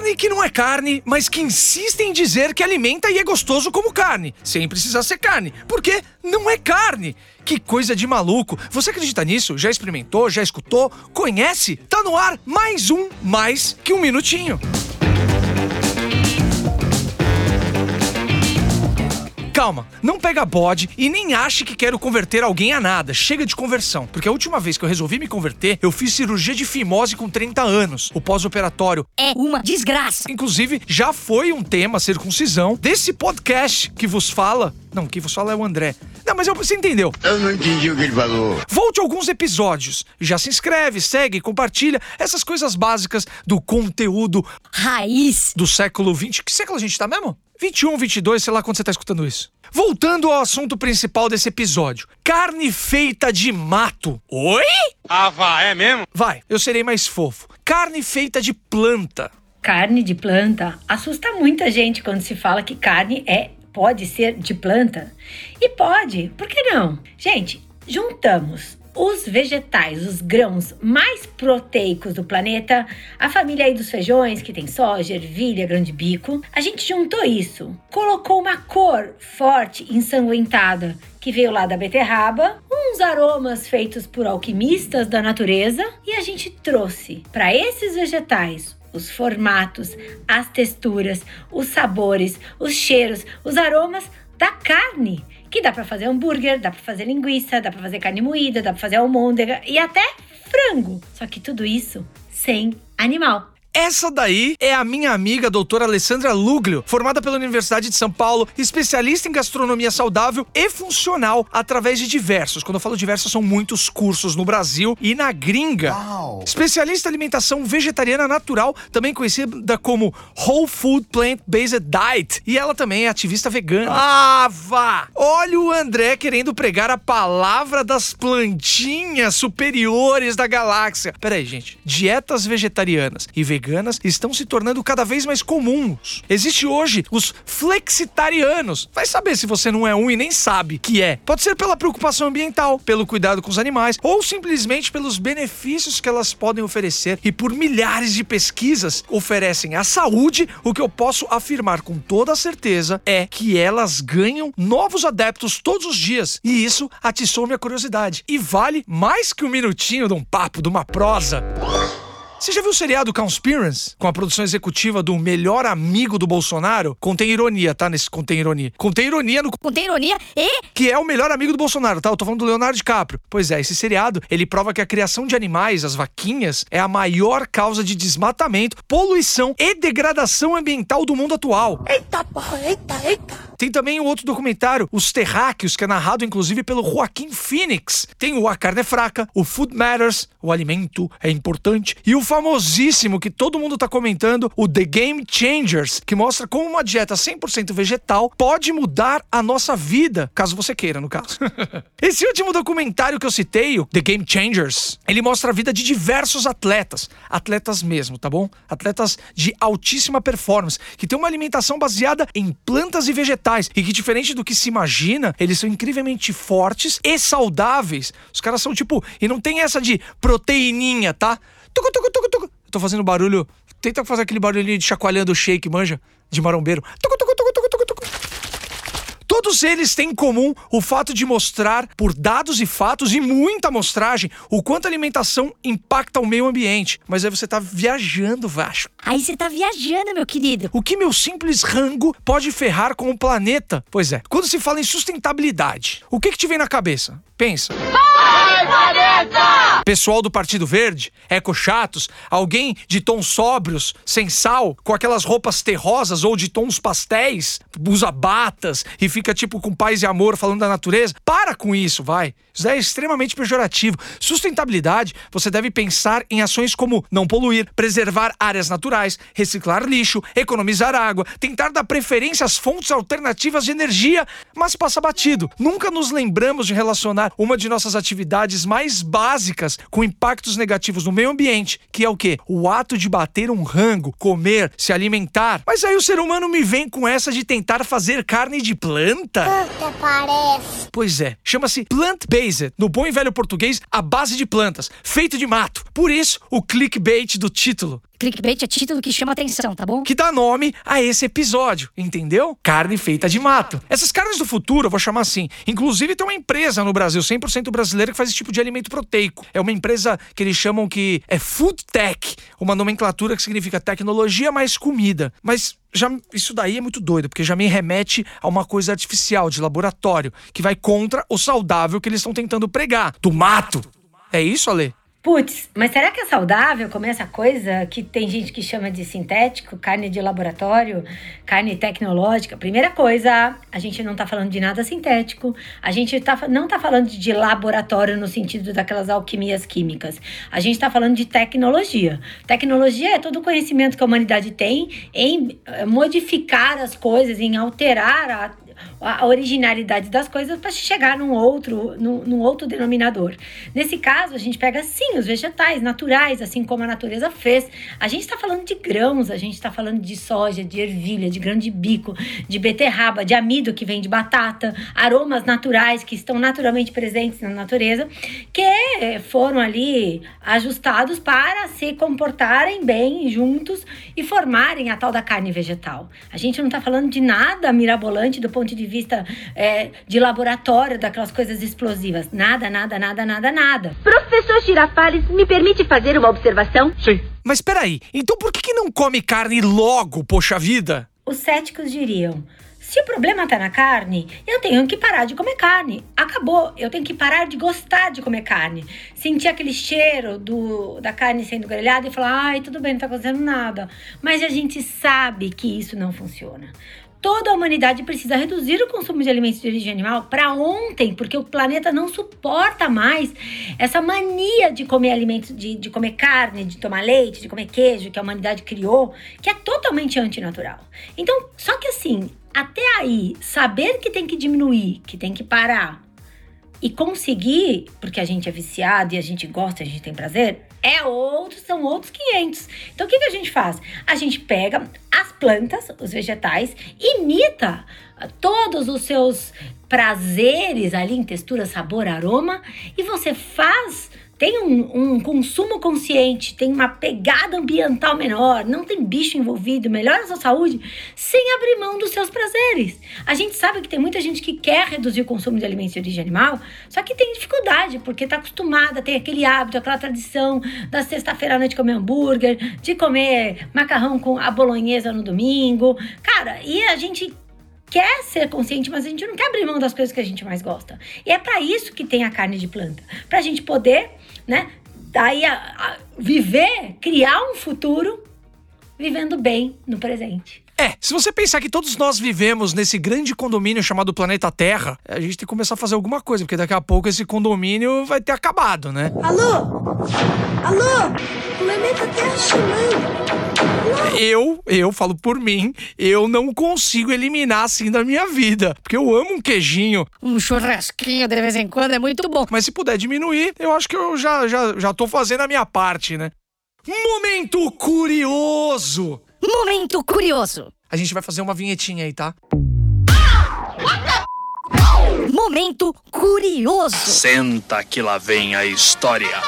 Carne que não é carne, mas que insiste em dizer que alimenta e é gostoso como carne, sem precisar ser carne, porque não é carne. Que coisa de maluco! Você acredita nisso? Já experimentou? Já escutou? Conhece? Tá no ar mais um mais que um minutinho. Calma, não pega bode e nem ache que quero converter alguém a nada. Chega de conversão, porque a última vez que eu resolvi me converter, eu fiz cirurgia de fimose com 30 anos. O pós-operatório é uma desgraça. Inclusive, já foi um tema a circuncisão desse podcast que vos fala. Não, quem vos fala é o André. Não, mas eu, você entendeu. Eu não entendi o que ele falou. Volte alguns episódios. Já se inscreve, segue, compartilha essas coisas básicas do conteúdo Raiz. do século 20. Que século a gente tá mesmo? 21, 22, sei lá quando você tá escutando isso. Voltando ao assunto principal desse episódio: carne feita de mato. Oi? Ah, vá, é mesmo? Vai, eu serei mais fofo. Carne feita de planta. Carne de planta assusta muita gente quando se fala que carne é pode ser de planta. E pode, por que não? Gente, juntamos os vegetais, os grãos mais proteicos do planeta, a família aí dos feijões, que tem soja, ervilha, grão de bico, a gente juntou isso, colocou uma cor forte, ensanguentada, que veio lá da beterraba, uns aromas feitos por alquimistas da natureza, e a gente trouxe para esses vegetais os formatos, as texturas, os sabores, os cheiros, os aromas da carne que dá para fazer hambúrguer, dá para fazer linguiça, dá para fazer carne moída, dá para fazer almôndega e até frango. Só que tudo isso sem animal. Essa daí é a minha amiga a doutora Alessandra Luglio, formada pela Universidade de São Paulo, especialista em gastronomia saudável e funcional através de diversos, quando eu falo diversos, são muitos cursos no Brasil e na gringa. Uau. Especialista em alimentação vegetariana natural, também conhecida como Whole Food Plant-Based Diet. E ela também é ativista vegana. Ah, vá! Olha o André querendo pregar a palavra das plantinhas superiores da galáxia. Pera aí, gente. Dietas vegetarianas e veganas estão se tornando cada vez mais comuns. Existe hoje os flexitarianos. Vai saber se você não é um e nem sabe que é. Pode ser pela preocupação ambiental, pelo cuidado com os animais ou simplesmente pelos benefícios que elas podem oferecer e por milhares de pesquisas oferecem à saúde, o que eu posso afirmar com toda certeza é que elas ganham novos adeptos todos os dias. E isso atiçou minha curiosidade. E vale mais que um minutinho de um papo, de uma prosa. Você já viu o seriado Conspiracy? Com a produção executiva do melhor amigo do Bolsonaro? Contém ironia, tá? Nesse contém ironia. Contém ironia no Contém ironia e que é o melhor amigo do Bolsonaro, tá? Eu tô falando do Leonardo DiCaprio. Pois é, esse seriado, ele prova que a criação de animais, as vaquinhas, é a maior causa de desmatamento, poluição e degradação ambiental do mundo atual. Eita porra, eita, eita. Tem também um outro documentário, Os Terráqueos, que é narrado inclusive pelo Joaquim Phoenix. Tem o A Carne é Fraca, o Food Matters, o alimento é importante, e o famosíssimo que todo mundo tá comentando, o The Game Changers, que mostra como uma dieta 100% vegetal pode mudar a nossa vida, caso você queira, no caso. Esse último documentário que eu citei, o The Game Changers, ele mostra a vida de diversos atletas, atletas mesmo, tá bom? Atletas de altíssima performance, que tem uma alimentação baseada em plantas e vegetais e que diferente do que se imagina, eles são incrivelmente fortes e saudáveis. Os caras são tipo, e não tem essa de proteininha, tá? Tucu, tucu, tucu, tucu. Eu tô fazendo barulho, tenta fazer aquele barulhinho de chacoalhando o shake, manja, de marombeiro. Tucu, tucu, tucu, tucu, tucu, tucu. Todos eles têm em comum o fato de mostrar, por dados e fatos e muita amostragem, o quanto a alimentação impacta o meio ambiente. Mas aí você tá viajando, Vasco. Aí você tá viajando, meu querido. O que meu simples rango pode ferrar com o planeta? Pois é, quando se fala em sustentabilidade, o que que te vem na cabeça? Pensa. Pessoal do Partido Verde, eco-chatos, alguém de tons sóbrios, sem sal, com aquelas roupas terrosas ou de tons pastéis, usa batas e fica tipo com paz e amor falando da natureza. Para com isso, vai. Isso é extremamente pejorativo. Sustentabilidade, você deve pensar em ações como não poluir, preservar áreas naturais, reciclar lixo, economizar água, tentar dar preferência às fontes alternativas de energia, mas passa batido. Nunca nos lembramos de relacionar uma de nossas atividades mais básicas com impactos negativos no meio ambiente, que é o quê? O ato de bater um rango, comer, se alimentar. Mas aí o ser humano me vem com essa de tentar fazer carne de planta? Até parece. Pois é, chama-se plant-based, no bom e velho português, a base de plantas, feito de mato. Por isso, o clickbait do título. Clickbait é título que chama atenção, tá bom? que dá nome a esse episódio, entendeu? Carne feita de mato. Essas carnes do futuro, eu vou chamar assim. Inclusive, tem uma empresa no Brasil, 100% brasileira, que faz esse tipo de alimento proteico. É uma empresa que eles chamam que é Food Tech, uma nomenclatura que significa tecnologia mais comida. Mas já isso daí é muito doido, porque já me remete a uma coisa artificial, de laboratório, que vai contra o saudável que eles estão tentando pregar, do mato. É isso, Ale? Putz, mas será que é saudável comer essa coisa que tem gente que chama de sintético, carne de laboratório, carne tecnológica? Primeira coisa, a gente não tá falando de nada sintético, a gente tá, não tá falando de laboratório no sentido daquelas alquimias químicas. A gente tá falando de tecnologia. Tecnologia é todo o conhecimento que a humanidade tem em eh, modificar as coisas, em alterar a originalidade das coisas para chegar num outro, num, num, outro denominador. Nesse caso, a gente pega sim os vegetais naturais, assim como a natureza fez. A gente está falando de grãos, a gente está falando de soja, de ervilha, de grão de bico, de beterraba, de amido que vem de batata, aromas naturais que estão naturalmente presentes na natureza, que foram ali ajustados para se comportarem bem juntos e formarem a tal da carne vegetal. A gente não está falando de nada mirabolante do ponto de vista é, de laboratório, daquelas coisas explosivas. Nada, nada, nada, nada, nada. Professor Girafales, me permite fazer uma observação? Sim. Mas peraí, então por que, que não come carne logo, poxa vida? Os céticos diriam. Se o problema tá na carne, eu tenho que parar de comer carne. Acabou. Eu tenho que parar de gostar de comer carne. Sentir aquele cheiro do, da carne sendo grelhada e falar: ai, tudo bem, não tá acontecendo nada. Mas a gente sabe que isso não funciona. Toda a humanidade precisa reduzir o consumo de alimentos de origem animal para ontem, porque o planeta não suporta mais essa mania de comer alimentos, de, de comer carne, de tomar leite, de comer queijo que a humanidade criou, que é totalmente antinatural. Então, só que assim, até aí, saber que tem que diminuir, que tem que parar e conseguir, porque a gente é viciado e a gente gosta, a gente tem prazer, é outros, são outros 500. Então o que, que a gente faz? A gente pega plantas, os vegetais, imita todos os seus prazeres ali em textura, sabor, aroma e você faz tem um, um, consumo consciente, tem uma pegada ambiental menor, não tem bicho envolvido, melhora a sua saúde, sem abrir mão dos seus prazeres. A gente sabe que tem muita gente que quer reduzir o consumo de alimentos de origem animal, só que tem dificuldade, porque está acostumada, tem aquele hábito, aquela tradição da sexta-feira à noite comer hambúrguer, de comer macarrão com a bolonhesa no domingo. Cara, e a gente quer ser consciente, mas a gente não quer abrir mão das coisas que a gente mais gosta. E é para isso que tem a carne de planta, para a gente poder, né, daí a, a viver, criar um futuro vivendo bem no presente. É, se você pensar que todos nós vivemos nesse grande condomínio chamado planeta Terra, a gente tem que começar a fazer alguma coisa, porque daqui a pouco esse condomínio vai ter acabado, né? Alô? Alô? Planeta Terra chamando. Eu, eu falo por mim, eu não consigo eliminar assim da minha vida. Porque eu amo um queijinho. Um churrasquinho de vez em quando é muito bom. Mas se puder diminuir, eu acho que eu já, já, já tô fazendo a minha parte, né? Momento curioso! Momento curioso. A gente vai fazer uma vinhetinha aí, tá? Momento curioso. Senta que lá vem a história.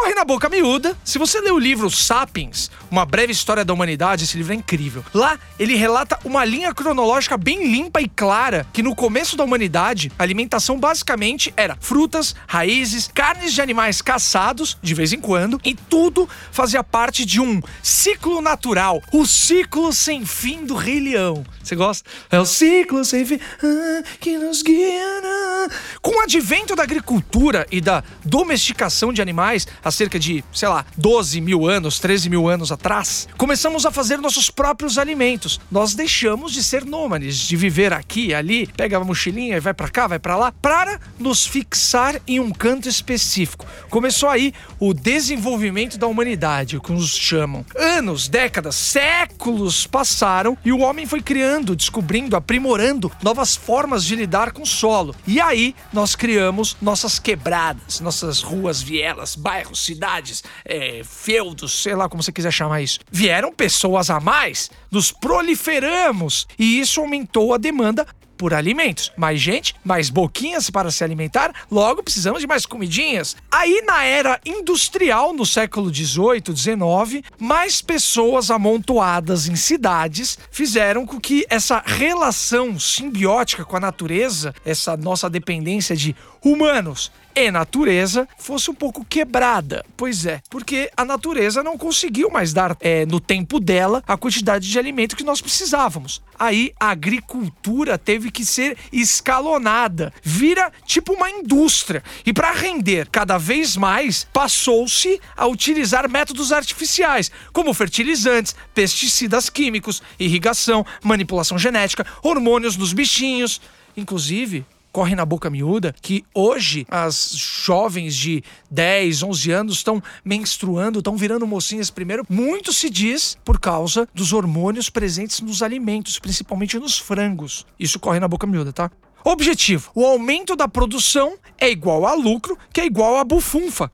Corre na boca miúda. Se você ler o livro Sapiens, uma breve história da humanidade, esse livro é incrível. Lá, ele relata uma linha cronológica bem limpa e clara que no começo da humanidade, a alimentação basicamente era frutas, raízes, carnes de animais caçados de vez em quando, e tudo fazia parte de um ciclo natural, o ciclo sem fim do Rei Leão. Você gosta? É o ciclo sem fim ah, que nos guia. ah. Com o advento da agricultura e da domesticação de animais, há cerca de, sei lá, 12 mil anos, 13 mil anos atrás, começamos a fazer nossos próprios alimentos. Nós deixamos de ser nômades, de viver aqui ali, pega a mochilinha e vai pra cá, vai pra lá, para nos fixar em um canto específico. Começou aí o desenvolvimento da humanidade, que nos chamam. Anos, décadas, séculos passaram e o homem foi criando, descobrindo, aprimorando novas formas de lidar com o solo. E aí nós criamos nossas quebradas, nossas ruas, vielas, bairros, cidades, é, feudos, sei lá como você quiser chamar isso. Vieram pessoas a mais, nos proliferamos e isso aumentou a demanda por alimentos. Mais gente, mais boquinhas para se alimentar, logo precisamos de mais comidinhas. Aí na era industrial, no século 18, 19, mais pessoas amontoadas em cidades fizeram com que essa relação simbiótica com a natureza, essa nossa dependência de humanos e natureza fosse um pouco quebrada. Pois é, porque a natureza não conseguiu mais dar é, no tempo dela a quantidade de alimento que nós precisávamos. Aí a agricultura teve que ser escalonada, vira tipo uma indústria. E para render cada vez mais, passou-se a utilizar métodos artificiais, como fertilizantes, pesticidas químicos, irrigação, manipulação genética, hormônios nos bichinhos. Inclusive, corre na boca miúda que hoje as jovens de 10, 11 anos estão menstruando, estão virando mocinhas primeiro. Muito se diz por causa dos hormônios presentes nos alimentos, principalmente nos frangos. Isso corre na boca miúda, tá? Objetivo: o aumento da produção é igual a lucro, que é igual a bufunfa.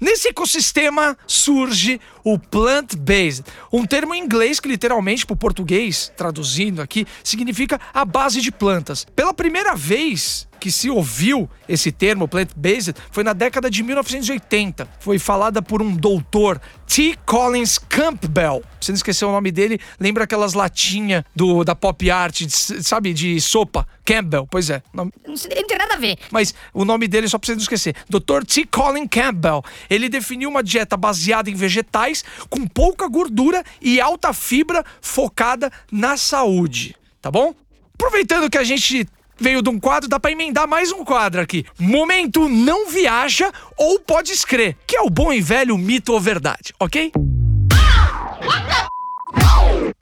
Nesse ecossistema surge o plant-based, um termo em inglês que literalmente para o português, traduzindo aqui, significa a base de plantas. Pela primeira vez que se ouviu esse termo plant-based foi na década de 1980. Foi falada por um doutor, T. Collins Campbell. Você não esqueceu o nome dele? Lembra aquelas latinhas do, da pop art, de- sabe, de sopa? Campbell, pois é. Nome- Não, sei- não tem nada a ver. mas o nome dele, só pra você não esquecer, Dr. T. Colin Campbell. Ele definiu uma dieta baseada em vegetais, com pouca gordura e alta fibra, focada na saúde. Tá bom? Aproveitando que a gente veio de um quadro, dá pra emendar mais um quadro aqui. Momento não viaja ou pode escrever, que é o bom e velho mito ou verdade, ok?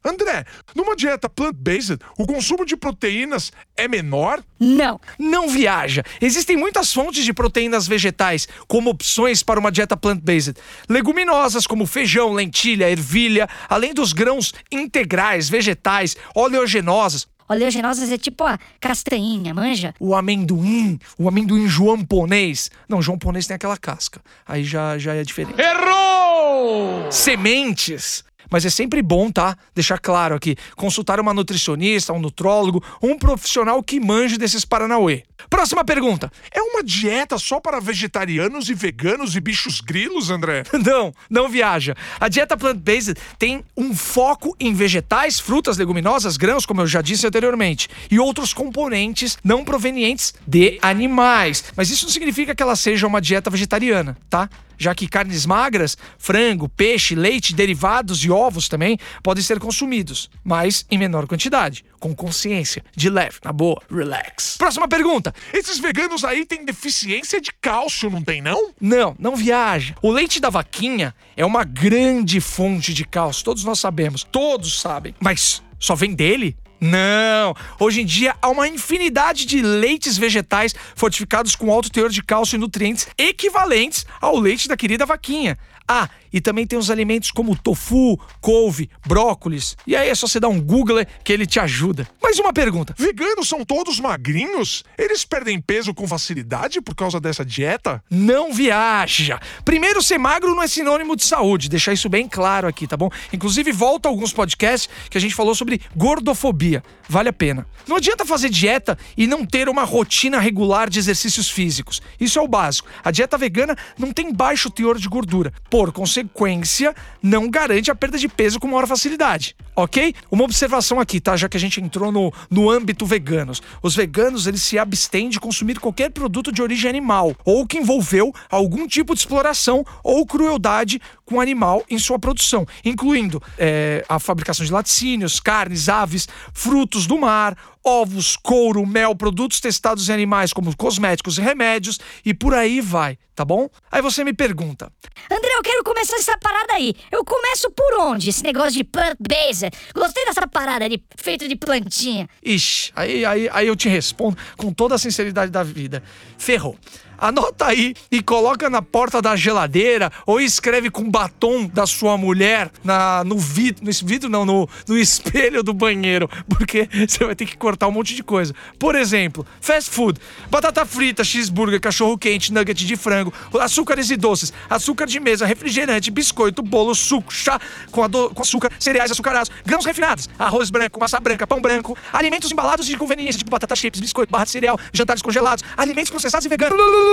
André, numa dieta plant-based, o consumo de proteínas é menor? Não. Não viaja. Existem muitas fontes de proteínas vegetais como opções para uma dieta plant-based. Leguminosas como feijão, lentilha, ervilha, além dos grãos integrais, vegetais, oleaginosas, Oleaginosas é tipo a castanhinha, manja? o amendoim, o amendoim joamponês. Não, joamponês tem aquela casca. Aí já, já é diferente. Errou! Sementes. Mas é sempre bom, tá? Deixar claro aqui. Consultar uma nutricionista, um nutrólogo, um profissional que manje desses Paranauê. Próxima pergunta. É uma dieta só para vegetarianos e veganos e bichos grilos, André? Não, não viaja. A dieta plant-based tem um foco em vegetais, frutas, leguminosas, grãos, como eu já disse anteriormente, e outros componentes não provenientes de animais. Mas isso não significa que ela seja uma dieta vegetariana, tá? Já que carnes magras, frango, peixe, leite, derivados e ovos também podem ser consumidos, mas em menor quantidade, com consciência, de leve, na boa, relax. Próxima pergunta. Esses veganos aí têm deficiência de cálcio, não tem não? Não, não viaja. O leite da vaquinha é uma grande fonte de cálcio, todos nós sabemos, todos sabem. Mas só vem dele? Não! Hoje em dia há uma infinidade de leites vegetais fortificados com alto teor de cálcio e nutrientes equivalentes ao leite da querida vaquinha. Ah, e também tem os alimentos como tofu, couve, brócolis. E aí é só você dar um Google que ele te ajuda. Mais uma pergunta. Veganos são todos magrinhos? Eles perdem peso com facilidade por causa dessa dieta? não viaja. Primeiro, ser magro não é sinônimo de saúde, deixar isso bem claro aqui, tá bom? Inclusive, volta a alguns podcasts que a gente falou sobre gordofobia. Vale a pena. Não adianta fazer dieta e não ter uma rotina regular de exercícios físicos. Isso é o básico. A dieta vegana não tem baixo teor de gordura. Por consequência, não garante a perda de peso com maior facilidade, ok? Uma observação aqui, tá? Já que a gente entrou no, no âmbito veganos. Os veganos, eles se abstêm de consumir qualquer produto de origem animal ou que envolveu algum tipo de exploração ou crueldade com animal em sua produção, incluindo é, a fabricação de laticínios, carnes, aves, frutos do mar, ovos, couro, mel, produtos testados em animais como cosméticos e remédios e por aí vai, tá bom? Aí você me pergunta, André, eu quero começar essa parada aí. Eu começo por onde? Esse negócio de plant-based. Gostei dessa parada de feito de plantinha. Ixi, aí, aí, aí eu te respondo com toda a sinceridade da vida. Ferrou. Anota aí e coloca na porta da geladeira ou escreve com batom da sua mulher na, no vidro, no vidro não, no, no espelho do banheiro, porque você vai ter que cortar um monte de coisa. Por exemplo, fast food, batata frita, cheeseburger, cachorro quente, nugget de frango, açúcares e doces, açúcar de mesa, refrigerante, biscoito, bolo, suco, chá com, com açúcar, cereais açucarados, grãos refinados, arroz branco, massa branca, pão branco, alimentos embalados de conveniência, tipo batata chips, biscoito, barra de cereal, jantares congelados, alimentos processados e veganos.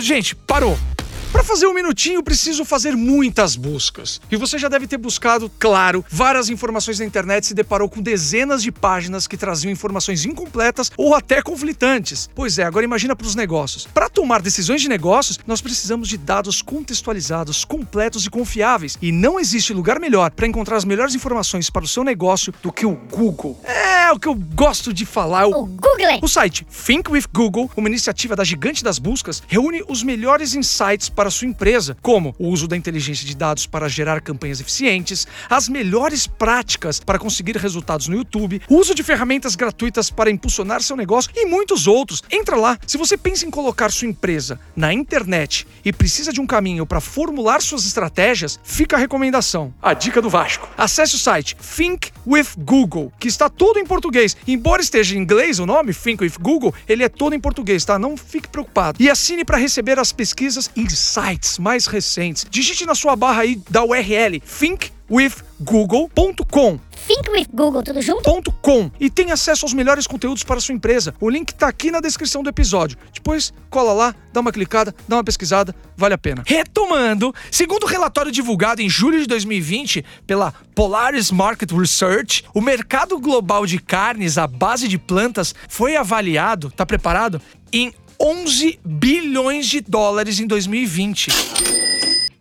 Gente, parou. Para fazer um minutinho, preciso fazer muitas buscas. E você já deve ter buscado, claro, várias informações na internet e se deparou com dezenas de páginas que traziam informações incompletas ou até conflitantes. Pois é, agora imagina para os negócios. Para tomar decisões de negócios, nós precisamos de dados contextualizados, completos e confiáveis. E não existe lugar melhor para encontrar as melhores informações para o seu negócio do que o Google. É o que eu gosto de falar. O Google. O site Think with Google, uma iniciativa da gigante das buscas, reúne os melhores insights para sua empresa, como o uso da inteligência de dados para gerar campanhas eficientes, as melhores práticas para conseguir resultados no YouTube, o uso de ferramentas gratuitas para impulsionar seu negócio e muitos outros. Entra lá. Se você pensa em colocar sua empresa na internet e precisa de um caminho para formular suas estratégias, fica a recomendação. A dica do Vasco. Acesse o site Think with Google, que está todo em português. Embora esteja em inglês o nome, Think with Google, ele é todo em português, tá? Não fique preocupado. E assine para receber as pesquisas e sites mais recentes. Digite na sua barra aí da URL thinkwithgoogle.com Think with Google, tudo junto? .com e tem acesso aos melhores conteúdos para sua empresa. O link tá aqui na descrição do episódio. Depois cola lá, dá uma clicada, dá uma pesquisada, vale a pena. Retomando, segundo o relatório divulgado em julho de 2020 pela Polaris Market Research, o mercado global de carnes à base de plantas foi avaliado, tá preparado? Em 11 bilhões de dólares em 2020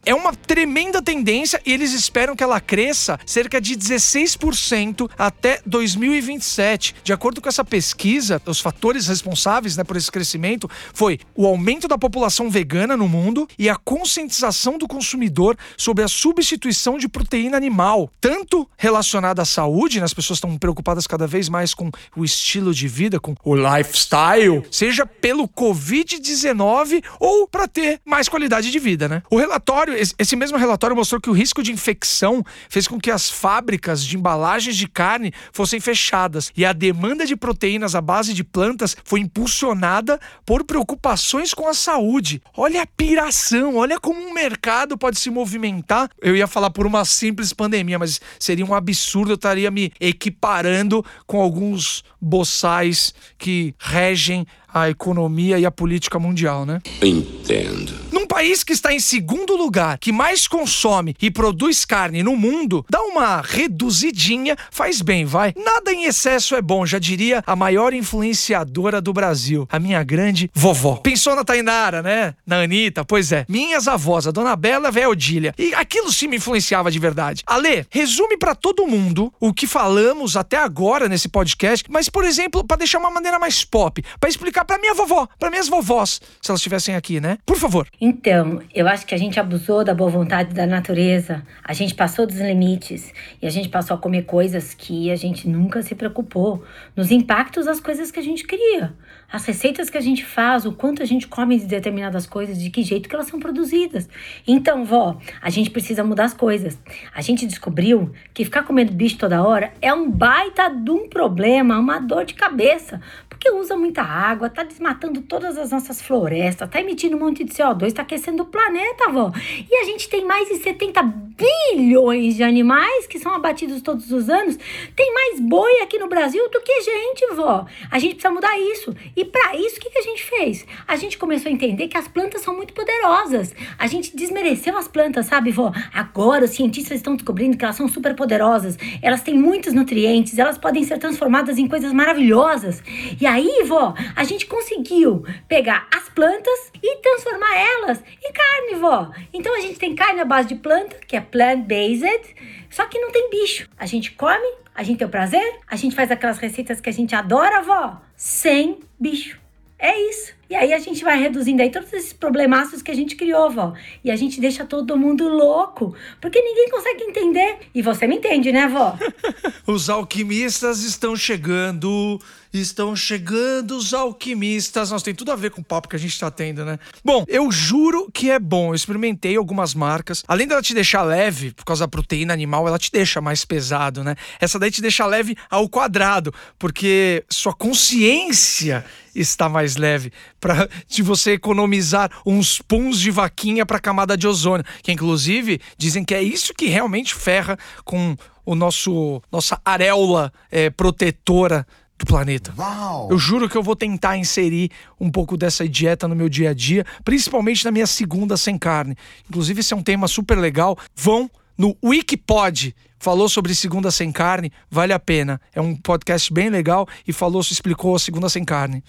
é uma tremenda tendência e eles esperam que ela cresça cerca de 16% até 2027. De acordo com essa pesquisa, os fatores responsáveis né, por esse crescimento foi o aumento da população vegana no mundo e a conscientização do consumidor sobre a substituição de proteína animal, tanto relacionada à saúde, né, as pessoas estão preocupadas cada vez mais com o estilo de vida, com o lifestyle, seja pelo Covid-19 ou para ter mais qualidade de vida, né? O relatório esse mesmo relatório mostrou que o risco de infecção fez com que as fábricas de embalagens de carne fossem fechadas e a demanda de proteínas à base de plantas foi impulsionada por preocupações com a saúde. Olha a piração, olha como um mercado pode se movimentar. Eu ia falar por uma simples pandemia, mas seria um absurdo, eu estaria me equiparando com alguns boçais que regem a economia e a política mundial, né? Entendo. País que está em segundo lugar, que mais consome e produz carne no mundo, dá uma reduzidinha, faz bem, vai. Nada em excesso é bom, já diria a maior influenciadora do Brasil, a minha grande vovó. Pensou na Tainara, né? Na Anitta, pois é. Minhas avós, a Dona Bela e a Odília. E aquilo sim me influenciava de verdade. Ale, resume para todo mundo o que falamos até agora nesse podcast, mas, por exemplo, para deixar uma maneira mais pop, para explicar para minha vovó, para minhas vovós, se elas estivessem aqui, né? Por favor. Então, eu acho que a gente abusou da boa vontade da natureza, a gente passou dos limites e a gente passou a comer coisas que a gente nunca se preocupou, nos impactos das coisas que a gente cria, as receitas que a gente faz, o quanto a gente come de determinadas coisas, de que jeito que elas são produzidas. Então, vó, a gente precisa mudar as coisas. A gente descobriu que ficar comendo bicho toda hora é um baita de um problema, uma dor de cabeça, porque usa muita água, tá desmatando todas as nossas florestas, tá emitindo um monte de CO2, tá aquecendo o planeta, vó. E a gente tem mais de 70 bilhões de animais que são abatidos todos os anos. Tem mais boi aqui no Brasil do que gente, vó. A gente precisa mudar isso. E para isso, o que, que a gente fez? A gente começou a entender que as plantas são muito poderosas. A gente desmereceu as plantas, sabe, vó? Agora os cientistas estão descobrindo que elas são super poderosas. Elas têm muitos nutrientes, elas podem ser transformadas em coisas maravilhosas. E aí, vó, a gente conseguiu pegar as plantas e transformar elas em carne, vó. Então a gente tem carne à base de planta, que é plant-based, só que não tem bicho. A gente come, a gente tem o prazer, a gente faz aquelas receitas que a gente adora, vó, sem bicho. É isso. E aí a gente vai reduzindo aí todos esses problemaços que a gente criou, vó. E a gente deixa todo mundo louco, porque ninguém consegue entender. E você me entende, né, vó? Os alquimistas estão chegando. Estão chegando os alquimistas. Nossa, tem tudo a ver com o papo que a gente tá tendo, né? Bom, eu juro que é bom. Eu experimentei algumas marcas. Além dela te deixar leve, por causa da proteína animal, ela te deixa mais pesado, né? Essa daí te deixa leve ao quadrado, porque sua consciência está mais leve para de você economizar uns puns de vaquinha para camada de ozônio, que inclusive dizem que é isso que realmente ferra com o nosso nossa areola é, protetora do planeta. Uau! Eu juro que eu vou tentar inserir um pouco dessa dieta no meu dia a dia, principalmente na minha segunda sem carne. Inclusive, esse é um tema super legal. Vão no Wikipod. Falou sobre segunda sem carne, vale a pena. É um podcast bem legal e falou, explicou a segunda sem carne.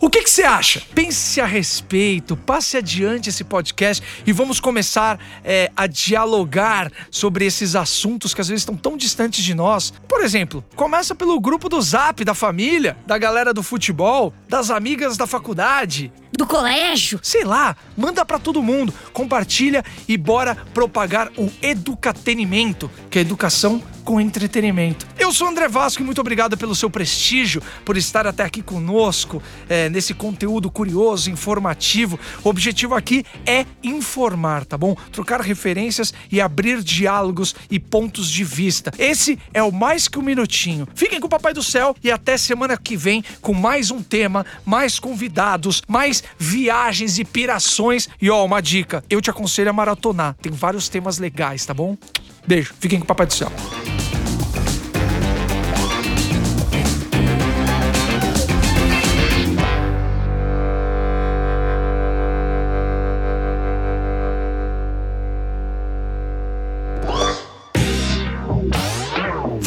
O que que você acha? Pense a respeito, passe adiante esse podcast e vamos começar é, a dialogar sobre esses assuntos que às vezes estão tão distantes de nós. Por exemplo, começa pelo grupo do Zap da família, da galera do futebol, das amigas da faculdade, Do colégio. sei lá, manda pra todo mundo, compartilha e bora propagar o educatenimento, que é educação com entretenimento. Eu sou André Vasco e muito obrigado pelo seu prestígio, por estar até aqui conosco é, nesse conteúdo curioso, informativo. O objetivo aqui é informar, tá bom? Trocar referências e abrir diálogos e pontos de vista. Esse é o mais que um minutinho. Fiquem com o Papai do Céu e até semana que vem com mais um tema, mais convidados, mais viagens e pirações. E ó, uma dica: eu te aconselho a maratonar. Tem vários temas legais, tá bom? Beijo, fiquem com o Papai do Céu.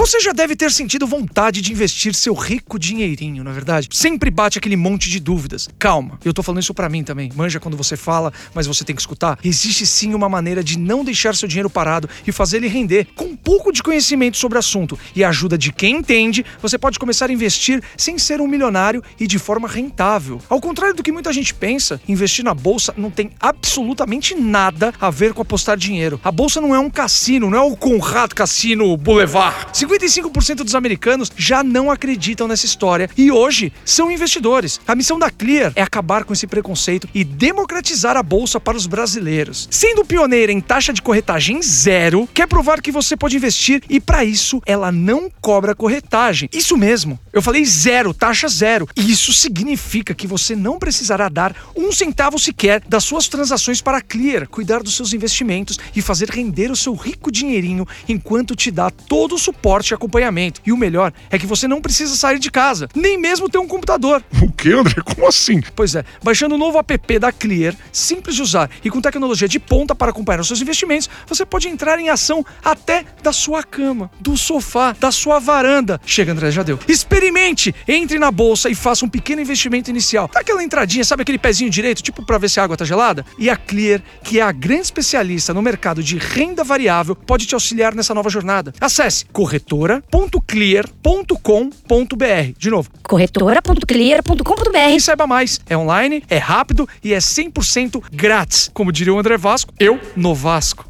Você já deve ter sentido vontade de investir seu rico dinheirinho, não é verdade? Sempre bate aquele monte de dúvidas. Calma, eu tô falando isso pra mim também. Manja quando você fala, mas você tem que escutar. Existe sim uma maneira de não deixar seu dinheiro parado e fazer ele render. Com um pouco de conhecimento sobre o assunto e a ajuda de quem entende, você pode começar a investir sem ser um milionário e de forma rentável. Ao contrário do que muita gente pensa, investir na bolsa não tem absolutamente nada a ver com apostar dinheiro. A bolsa não é um cassino, não é o Conrad Cassino Boulevard. 55% dos americanos já não acreditam nessa história e hoje são investidores. A missão da Clear é acabar com esse preconceito e democratizar a bolsa para os brasileiros. Sendo pioneira em taxa de corretagem zero, quer provar que você pode investir e para isso ela não cobra corretagem. Isso mesmo. Eu falei zero, taxa zero. E isso significa que você não precisará dar um centavo sequer das suas transações para a Clear, cuidar dos seus investimentos e fazer render o seu rico dinheirinho enquanto te dá todo o suporte e acompanhamento. E o melhor é que você não precisa sair de casa, nem mesmo ter um computador. O que, André? Como assim? Pois é, baixando o novo app da Clear, simples de usar e com tecnologia de ponta para acompanhar os seus investimentos, você pode entrar em ação até da sua cama, do sofá, da sua varanda. Chega, André, já deu. Experimente! Entre na bolsa e faça um pequeno investimento inicial. Dá aquela entradinha, sabe aquele pezinho direito, tipo para ver se a água tá gelada? E a Clear, que é a grande especialista no mercado de renda variável, pode te auxiliar nessa nova jornada. Acesse corretora.clear.com.br. De novo, Corretora.clear.com.br e saiba mais. É online, é rápido e é 100% grátis. Como diria o André Vasco, eu no Vasco.